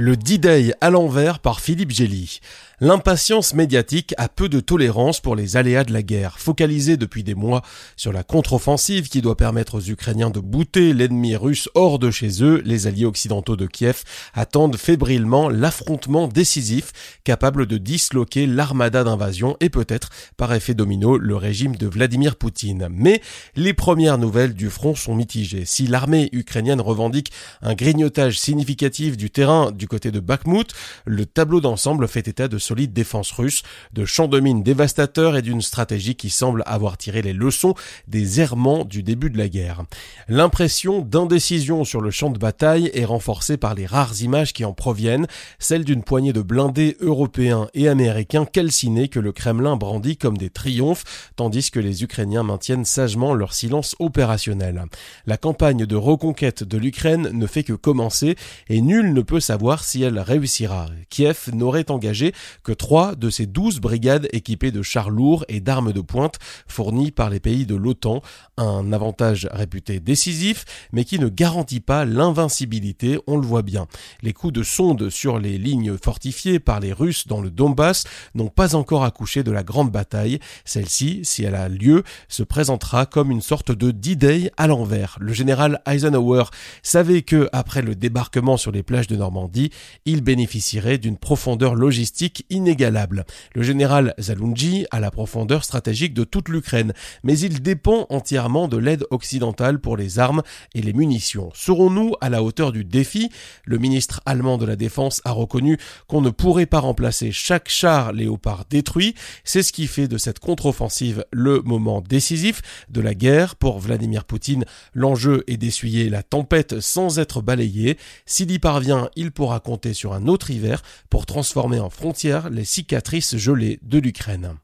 Le D-Day à l'envers par Philippe Gély. L'impatience médiatique a peu de tolérance pour les aléas de la guerre, focalisée depuis des mois sur la contre-offensive qui doit permettre aux Ukrainiens de bouter l'ennemi russe hors de chez eux. Les alliés occidentaux de Kiev attendent fébrilement l'affrontement décisif capable de disloquer l'armada d'invasion et peut-être, par effet domino, le régime de Vladimir Poutine. Mais les premières nouvelles du front sont mitigées. Si l'armée ukrainienne revendique un grignotage significatif du terrain du côté de Bakhmut, le tableau d'ensemble fait état de solide défense russe, de champs de mines dévastateurs et d'une stratégie qui semble avoir tiré les leçons des errements du début de la guerre. L'impression d'indécision sur le champ de bataille est renforcée par les rares images qui en proviennent, celles d'une poignée de blindés européens et américains calcinés que le Kremlin brandit comme des triomphes, tandis que les Ukrainiens maintiennent sagement leur silence opérationnel. La campagne de reconquête de l'Ukraine ne fait que commencer et nul ne peut savoir si elle réussira. Kiev n'aurait engagé que trois de ces douze brigades équipées de chars lourds et d'armes de pointe fournies par les pays de l'OTAN, un avantage réputé décisif, mais qui ne garantit pas l'invincibilité, on le voit bien. Les coups de sonde sur les lignes fortifiées par les Russes dans le Donbass n'ont pas encore accouché de la grande bataille. Celle-ci, si elle a lieu, se présentera comme une sorte de D-Day à l'envers. Le général Eisenhower savait que, après le débarquement sur les plages de Normandie, il bénéficierait d'une profondeur logistique inégalable. Le général Zalunji a la profondeur stratégique de toute l'Ukraine, mais il dépend entièrement de l'aide occidentale pour les armes et les munitions. Serons-nous à la hauteur du défi? Le ministre allemand de la Défense a reconnu qu'on ne pourrait pas remplacer chaque char léopard détruit. C'est ce qui fait de cette contre-offensive le moment décisif de la guerre. Pour Vladimir Poutine, l'enjeu est d'essuyer la tempête sans être balayé. S'il y parvient, il pourra compter sur un autre hiver pour transformer en frontière les cicatrices gelées de l'Ukraine.